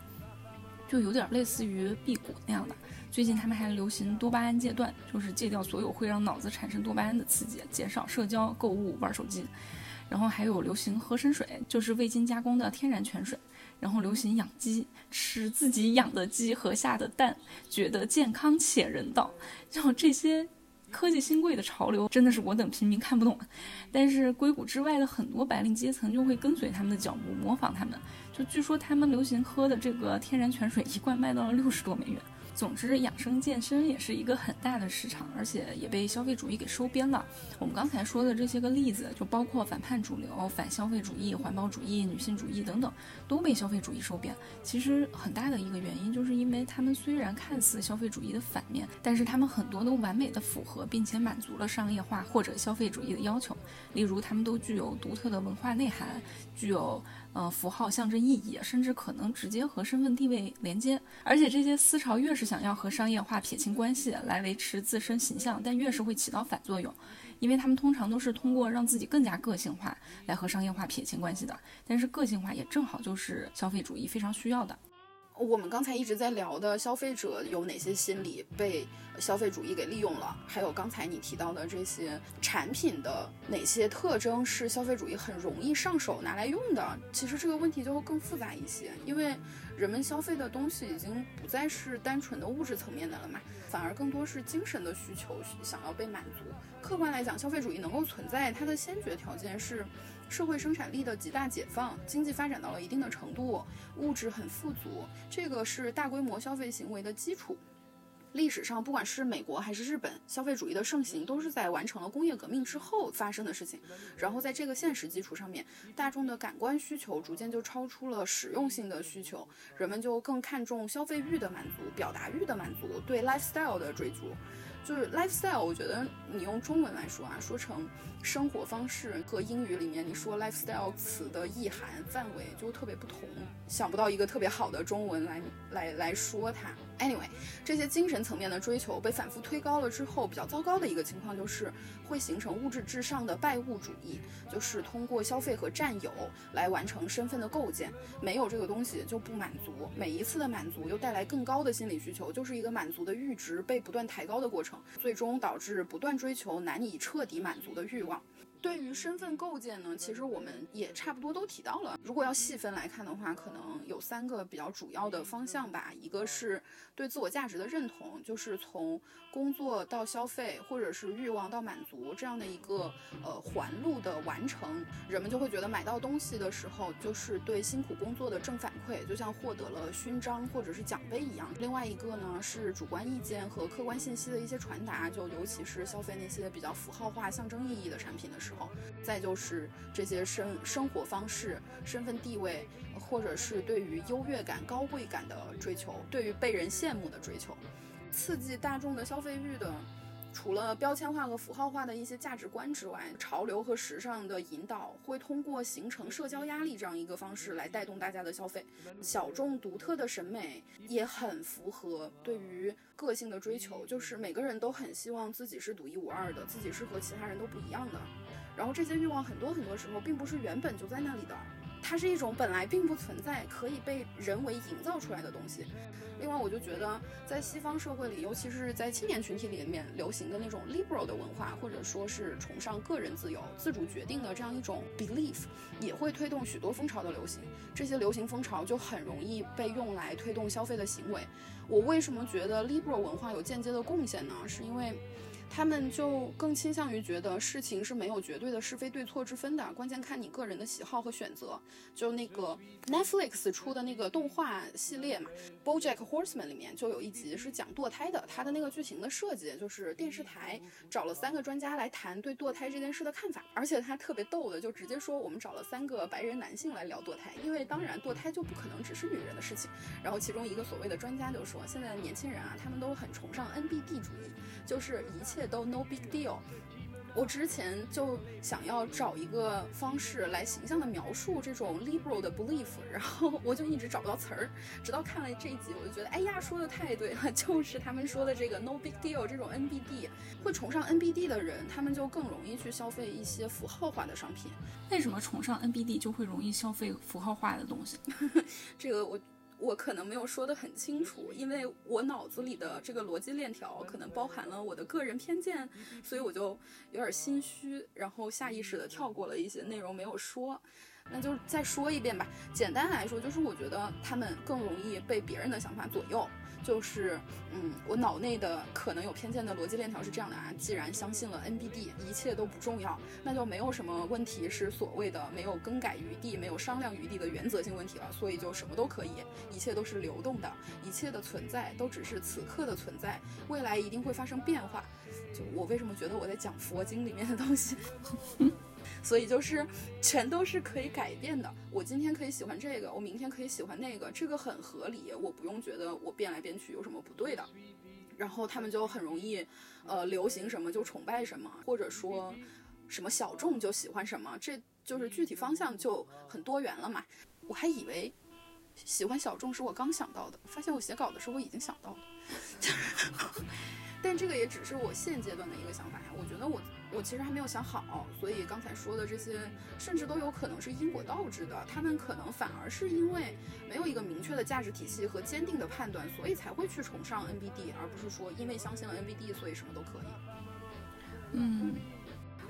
Speaker 1: 就有点类似于辟谷那样的。最近他们还流行多巴胺戒断，就是戒掉所有会让脑子产生多巴胺的刺激，减少社交、购物、玩手机。然后还有流行喝深水，就是未经加工的天然泉水。然后流行养鸡，吃自己养的鸡和下的蛋，觉得健康且人道。就这些。科技新贵的潮流真的是我等平民看不懂，但是硅谷之外的很多白领阶层就会跟随他们的脚步，模仿他们。就据说他们流行喝的这个天然泉水，一罐卖到了六十多美元。总之，养生健身也是一个很大的市场，而且也被消费主义给收编了。我们刚才说的这些个例子，就包括反叛主流、反消费主义、环保主义、女性主义等等，都被消费主义收编。其实很大的一个原因，就是因为他们虽然看似消费主义的反面，但是他们很多都完美的符合并且满足了商业化或者消费主义的要求。例如，他们都具有独特的文化内涵，具有。呃，符号象征意义，甚至可能直接和身份地位连接。而且这些思潮越是想要和商业化撇清关系来维持自身形象，但越是会起到反作用，因为他们通常都是通过让自己更加个性化来和商业化撇清关系的。但是个性化也正好就是消费主义非常需要的。
Speaker 2: 我们刚才一直在聊的消费者有哪些心理被消费主义给利用了？还有刚才你提到的这些产品的哪些特征是消费主义很容易上手拿来用的？其实这个问题就会更复杂一些，因为人们消费的东西已经不再是单纯的物质层面的了嘛，反而更多是精神的需求想要被满足。客观来讲，消费主义能够存在，它的先决条件是。社会生产力的极大解放，经济发展到了一定的程度，物质很富足，这个是大规模消费行为的基础。历史上，不管是美国还是日本，消费主义的盛行都是在完成了工业革命之后发生的事情。然后在这个现实基础上面，大众的感官需求逐渐就超出了实用性的需求，人们就更看重消费欲的满足、表达欲的满足、对 lifestyle 的追逐。就是 lifestyle，我觉得你用中文来说啊，说成生活方式和英语里面你说 lifestyle 词的意涵范围就特别不同，想不到一个特别好的中文来来来说它。Anyway，这些精神层面的追求被反复推高了之后，比较糟糕的一个情况就是会形成物质至上的拜物主义，就是通过消费和占有来完成身份的构建。没有这个东西就不满足，每一次的满足又带来更高的心理需求，就是一个满足的阈值被不断抬高的过程，最终导致不断追求难以彻底满足的欲望。对于身份构建呢，其实我们也差不多都提到了。如果要细分来看的话，可能有三个比较主要的方向吧。一个是对自我价值的认同，就是从工作到消费，或者是欲望到满足这样的一个呃环路的完成，人们就会觉得买到东西的时候就是对辛苦工作的正反馈，就像获得了勋章或者是奖杯一样。另外一个呢是主观意见和客观信息的一些传达，就尤其是消费那些比较符号化、象征意义的产品的时候。时候，再就是这些生生活方式、身份地位，或者是对于优越感、高贵感的追求，对于被人羡慕的追求，刺激大众的消费欲的。除了标签化和符号化的一些价值观之外，潮流和时尚的引导会通过形成社交压力这样一个方式来带动大家的消费。小众独特的审美也很符合对于个性的追求，就是每个人都很希望自己是独一无二的，自己是和其他人都不一样的。然后这些欲望很多很多时候并不是原本就在那里的。它是一种本来并不存在、可以被人为营造出来的东西。另外，我就觉得在西方社会里，尤其是在青年群体里面流行的那种 liberal 的文化，或者说是崇尚个人自由、自主决定的这样一种 belief，也会推动许多风潮的流行。这些流行风潮就很容易被用来推动消费的行为。我为什么觉得 liberal 文化有间接的贡献呢？是因为。他们就更倾向于觉得事情是没有绝对的是非对错之分的，关键看你个人的喜好和选择。就那个 Netflix 出的那个动画系列嘛，《BoJack Horseman》里面就有一集是讲堕胎的，它的那个剧情的设计就是电视台找了三个专家来谈对堕胎这件事的看法，而且他特别逗的就直接说我们找了三个白人男性来聊堕胎，因为当然堕胎就不可能只是女人的事情。然后其中一个所谓的专家就说，现在的年轻人啊，他们都很崇尚 NBD 主义，就是一切。都 no big deal。我之前就想要找一个方式来形象的描述这种 liberal 的 belief，然后我就一直找不到词儿，直到看了这一集，我就觉得，哎呀，说的太对了，就是他们说的这个 no big deal 这种 NBD，会崇尚 NBD 的人，他们就更容易去消费一些符号化的商品。
Speaker 1: 为什么崇尚 NBD 就会容易消费符号化的东西？
Speaker 2: 这个我。我可能没有说得很清楚，因为我脑子里的这个逻辑链条可能包含了我的个人偏见，所以我就有点心虚，然后下意识的跳过了一些内容没有说。那就再说一遍吧。简单来说，就是我觉得他们更容易被别人的想法左右。就是，嗯，我脑内的可能有偏见的逻辑链条是这样的啊。既然相信了 NBD，一切都不重要，那就没有什么问题是所谓的没有更改余地、没有商量余地的原则性问题了。所以就什么都可以，一切都是流动的，一切的存在都只是此刻的存在，未来一定会发生变化。就我为什么觉得我在讲佛经里面的东西？所以就是 全都是可以改变的。我今天可以喜欢这个，我明天可以喜欢那个，这个很合理。我不用觉得我变来变去有什么不对的。然后他们就很容易，呃，流行什么就崇拜什么，或者说什么小众就喜欢什么，这就是具体方向就很多元了嘛。我还以为喜欢小众是我刚想到的，发现我写稿的时候我已经想到了。但这个也只是我现阶段的一个想法呀。我觉得我我其实还没有想好，所以刚才说的这些，甚至都有可能是因果倒置的。他们可能反而是因为没有一个明确的价值体系和坚定的判断，所以才会去崇尚 NBD，而不是说因为相信了 NBD，所以什么都可以。
Speaker 1: 嗯，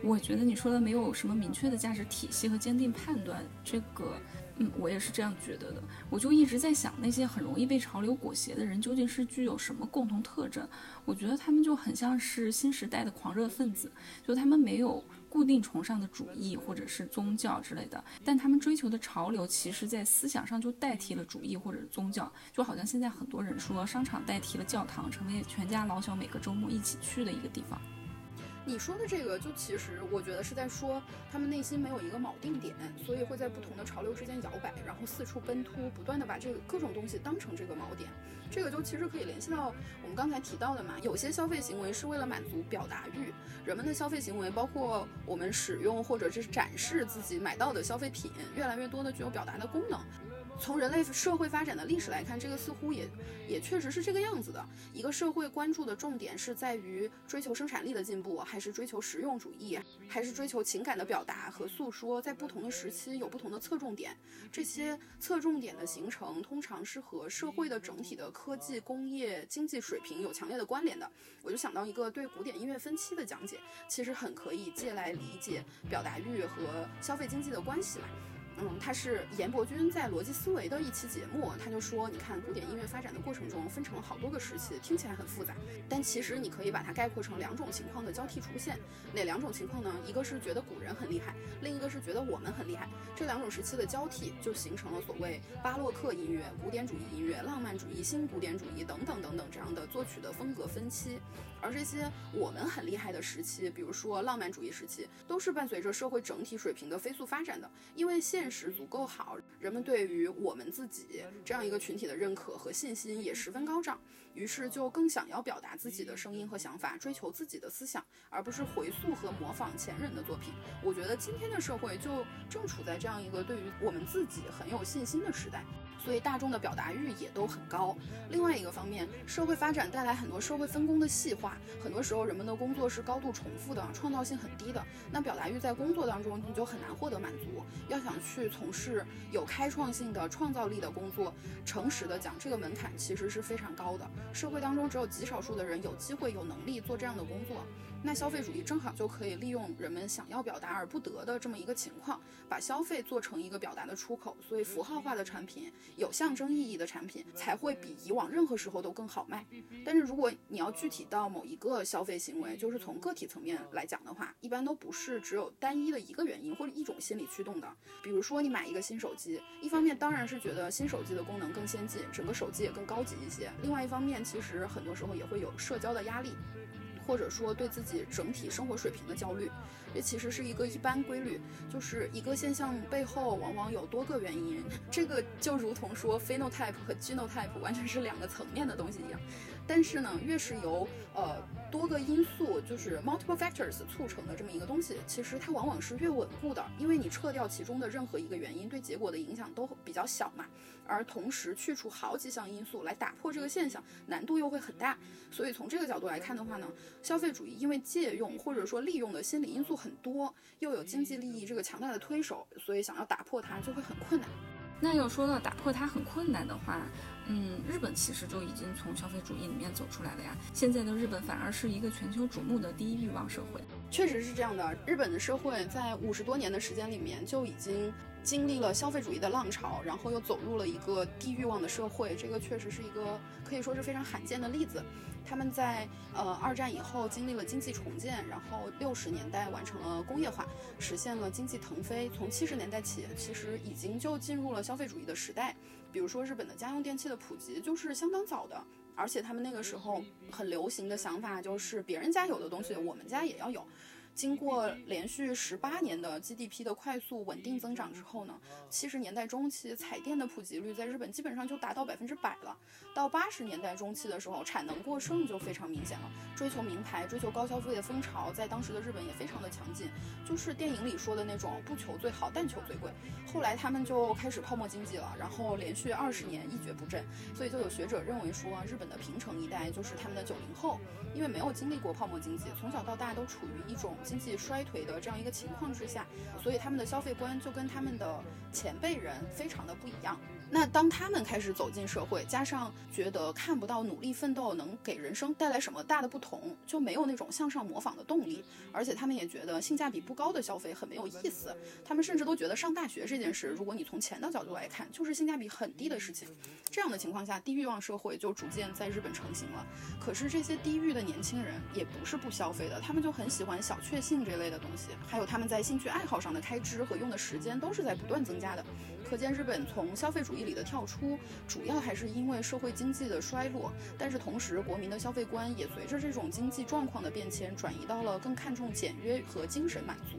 Speaker 1: 我觉得你说的没有什么明确的价值体系和坚定判断，这个。嗯，我也是这样觉得的。我就一直在想，那些很容易被潮流裹挟的人，究竟是具有什么共同特征？我觉得他们就很像是新时代的狂热分子，就他们没有固定崇尚的主义或者是宗教之类的，但他们追求的潮流，其实在思想上就代替了主义或者宗教。就好像现在很多人说，商场代替了教堂，成为全家老小每个周末一起去的一个地方。
Speaker 2: 你说的这个，就其实我觉得是在说他们内心没有一个锚定点，所以会在不同的潮流之间摇摆，然后四处奔突，不断的把这个各种东西当成这个锚点。这个就其实可以联系到我们刚才提到的嘛，有些消费行为是为了满足表达欲，人们的消费行为，包括我们使用或者是展示自己买到的消费品，越来越多的具有表达的功能。从人类社会发展的历史来看，这个似乎也也确实是这个样子的。一个社会关注的重点是在于追求生产力的进步，还是追求实用主义，还是追求情感的表达和诉说？在不同的时期有不同的侧重点。这些侧重点的形成，通常是和社会的整体的科技、工业、经济水平有强烈的关联的。我就想到一个对古典音乐分期的讲解，其实很可以借来理解表达欲和消费经济的关系嘛。嗯，他是严伯钧在逻辑思维的一期节目，他就说，你看古典音乐发展的过程中分成了好多个时期，听起来很复杂，但其实你可以把它概括成两种情况的交替出现。哪两种情况呢？一个是觉得古人很厉害，另一个是觉得我们很厉害。这两种时期的交替就形成了所谓巴洛克音乐、古典主义音乐、浪漫主义、新古典主义等等等等这样的作曲的风格分期。而这些我们很厉害的时期，比如说浪漫主义时期，都是伴随着社会整体水平的飞速发展的，因为现实足够好，人们对于我们自己这样一个群体的认可和信心也十分高涨，于是就更想要表达自己的声音和想法，追求自己的思想，而不是回溯和模仿前人的作品。我觉得今天的社会就正处在这样一个对于我们自己很有信心的时代。所以大众的表达欲也都很高。另外一个方面，社会发展带来很多社会分工的细化，很多时候人们的工作是高度重复的，创造性很低的。那表达欲在工作当中你就很难获得满足。要想去从事有开创性的、创造力的工作，诚实的讲，这个门槛其实是非常高的。社会当中只有极少数的人有机会、有能力做这样的工作。那消费主义正好就可以利用人们想要表达而不得的这么一个情况，把消费做成一个表达的出口。所以符号化的产品、有象征意义的产品才会比以往任何时候都更好卖。但是如果你要具体到某一个消费行为，就是从个体层面来讲的话，一般都不是只有单一的一个原因或者一种心理驱动的。比如说你买一个新手机，一方面当然是觉得新手机的功能更先进，整个手机也更高级一些；另外一方面，其实很多时候也会有社交的压力。或者说对自己整体生活水平的焦虑，这其实是一个一般规律，就是一个现象背后往往有多个原因。这个就如同说 phenotype 和 genotype 完全是两个层面的东西一样。但是呢，越是由呃多个因素，就是 multiple factors 促成的这么一个东西，其实它往往是越稳固的，因为你撤掉其中的任何一个原因，对结果的影响都比较小嘛。而同时去除好几项因素来打破这个现象，难度又会很大。所以从这个角度来看的话呢，消费主义因为借用或者说利用的心理因素很多，又有经济利益这个强大的推手，所以想要打破它就会很困难。
Speaker 1: 那要说到打破它很困难的话，嗯，日本其实就已经从消费主义里面走出来了呀。现在的日本反而是一个全球瞩目的低欲望社会。
Speaker 2: 确实是这样的，日本的社会在五十多年的时间里面就已经。经历了消费主义的浪潮，然后又走入了一个低欲望的社会，这个确实是一个可以说是非常罕见的例子。他们在呃二战以后经历了经济重建，然后六十年代完成了工业化，实现了经济腾飞。从七十年代起，其实已经就进入了消费主义的时代。比如说日本的家用电器的普及就是相当早的，而且他们那个时候很流行的想法就是别人家有的东西，我们家也要有。经过连续十八年的 GDP 的快速稳定增长之后呢，七十年代中期彩电的普及率在日本基本上就达到百分之百了。到八十年代中期的时候，产能过剩就非常明显了。追求名牌、追求高消费的风潮在当时的日本也非常的强劲，就是电影里说的那种不求最好，但求最贵。后来他们就开始泡沫经济了，然后连续二十年一蹶不振。所以就有学者认为说，日本的平成一代就是他们的九零后，因为没有经历过泡沫经济，从小到大都处于一种。经济衰退的这样一个情况之下，所以他们的消费观就跟他们的前辈人非常的不一样。那当他们开始走进社会，加上觉得看不到努力奋斗能给人生带来什么大的不同，就没有那种向上模仿的动力。而且他们也觉得性价比不高的消费很没有意思。他们甚至都觉得上大学这件事，如果你从钱的角度来看，就是性价比很低的事情。这样的情况下，低欲望社会就逐渐在日本成型了。可是这些低欲的年轻人也不是不消费的，他们就很喜欢小确幸这类的东西，还有他们在兴趣爱好上的开支和用的时间都是在不断增加的。可见日本从消费主义里的跳出，主要还是因为社会经济的衰落，但是同时国民的消费观也随着这种经济状况的变迁，转移到了更看重简约和精神满足。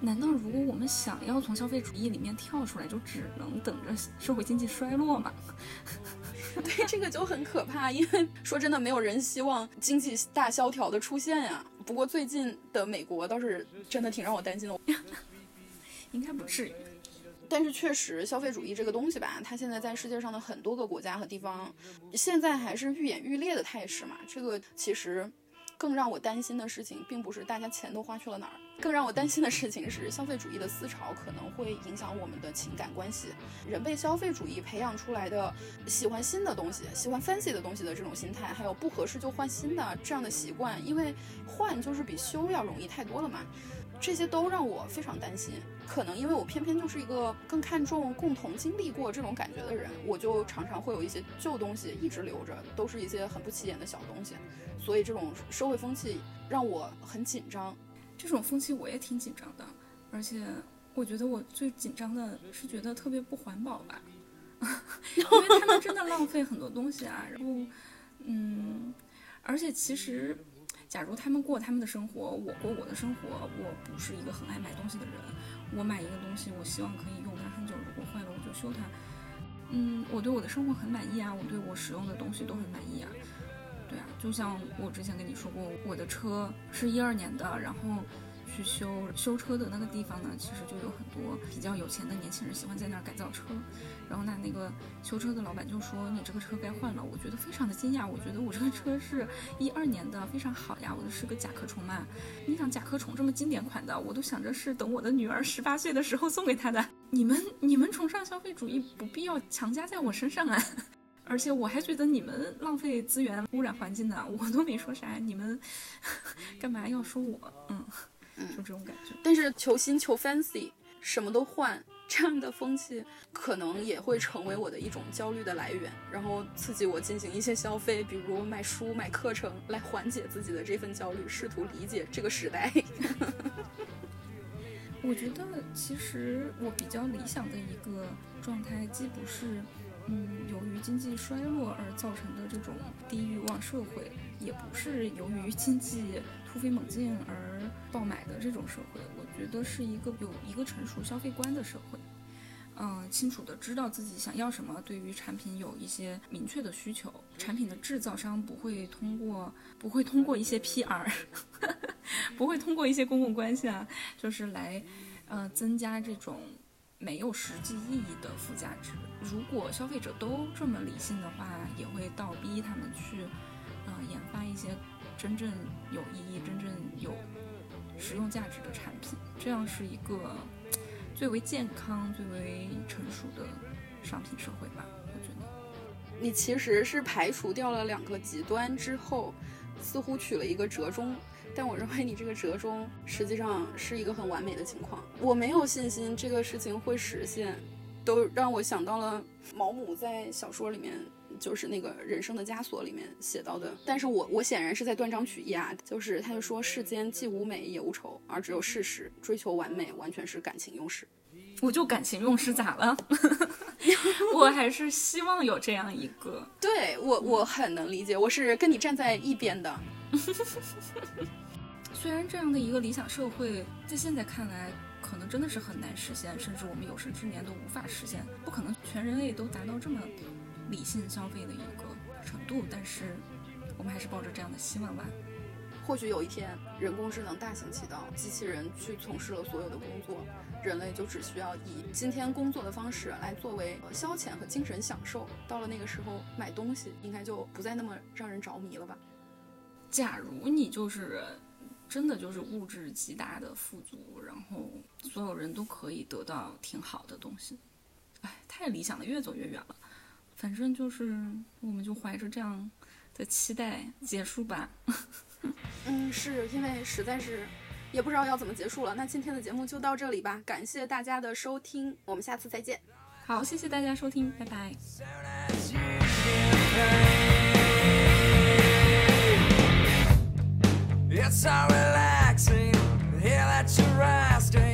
Speaker 1: 难道如果我们想要从消费主义里面跳出来，就只能等着社会经济衰落吗？
Speaker 2: 对，这个就很可怕，因为说真的，没有人希望经济大萧条的出现呀。不过最近的美国倒是真的挺让我担心的，
Speaker 1: 应该不至于。
Speaker 2: 但是确实，消费主义这个东西吧，它现在在世界上的很多个国家和地方，现在还是愈演愈烈的态势嘛。这个其实更让我担心的事情，并不是大家钱都花去了哪儿，更让我担心的事情是，消费主义的思潮可能会影响我们的情感关系。人被消费主义培养出来的喜欢新的东西、喜欢 fancy 的东西的这种心态，还有不合适就换新的这样的习惯，因为换就是比修要容易太多了嘛。这些都让我非常担心，可能因为我偏偏就是一个更看重共同经历过这种感觉的人，我就常常会有一些旧东西一直留着，都是一些很不起眼的小东西，所以这种社会风气让我很紧张。
Speaker 1: 这种风气我也挺紧张的，而且我觉得我最紧张的是觉得特别不环保吧，因为他们真的浪费很多东西啊，然后，嗯，而且其实。假如他们过他们的生活，我过我的生活，我不是一个很爱买东西的人。我买一个东西，我希望可以用它很久，如果坏了我就修它。嗯，我对我的生活很满意啊，我对我使用的东西都很满意啊。对啊，就像我之前跟你说过，我的车是一二年的，然后去修修车的那个地方呢，其实就有很多比较有钱的年轻人喜欢在那儿改造车。然后那，那个修车的老板就说：“你这个车该换了。”我觉得非常的惊讶，我觉得我这个车是一二年的，非常好呀，我的是个甲壳虫嘛。你想甲壳虫这么经典款的，我都想着是等我的女儿十八岁的时候送给她的。你们你们崇尚消费主义，不必要强加在我身上啊。而且我还觉得你们浪费资源、污染环境呢，我都没说啥，你们 干嘛要说我？嗯嗯，就这种感觉。
Speaker 2: 但是求新求 fancy，什么都换。这样的风气可能也会成为我的一种焦虑的来源，然后刺激我进行一些消费，比如买书、买课程，来缓解自己的这份焦虑，试图理解这个时代。
Speaker 1: 我觉得，其实我比较理想的一个状态，既不是嗯由于经济衰落而造成的这种低欲望社会，也不是由于经济突飞猛进而爆买的这种社会。我觉得是一个有一个成熟消费观的社会，嗯，清楚的知道自己想要什么，对于产品有一些明确的需求，产品的制造商不会通过不会通过一些 PR，不会通过一些公共关系啊，就是来，呃，增加这种没有实际意义的附加值。如果消费者都这么理性的话，也会倒逼他们去，研发一些真正有意义、真正有。实用价值的产品，这样是一个最为健康、最为成熟的商品社会吧？我觉得，
Speaker 2: 你其实是排除掉了两个极端之后，似乎取了一个折中，但我认为你这个折中实际上是一个很完美的情况。我没有信心这个事情会实现，都让我想到了毛姆在小说里面。就是那个人生的枷锁里面写到的，但是我我显然是在断章取义啊，就是他就说世间既无美也无丑，而只有事实，追求完美完全是感情用事。
Speaker 1: 我就感情用事咋了？我还是希望有这样一个，
Speaker 2: 对我我很能理解，我是跟你站在一边的。
Speaker 1: 虽然这样的一个理想社会在现在看来可能真的是很难实现，甚至我们有生之年都无法实现，不可能全人类都达到这么。理性消费的一个程度，但是我们还是抱着这样的希望吧。
Speaker 2: 或许有一天，人工智能大行其道，机器人去从事了所有的工作，人类就只需要以今天工作的方式来作为消遣和精神享受。到了那个时候，买东西应该就不再那么让人着迷了吧？
Speaker 1: 假如你就是真的就是物质极大的富足，然后所有人都可以得到挺好的东西，哎，太理想了，越走越远了。反正就是我们就怀着这样的期待结束吧。
Speaker 2: 嗯，是因为实在是，也不知道要怎么结束了。那今天的节目就到这里吧，感谢大家的收听，我们下次再见。
Speaker 1: 好，谢谢大家收听，拜拜。
Speaker 3: yeah，let's are relaxing。here let's rest asking。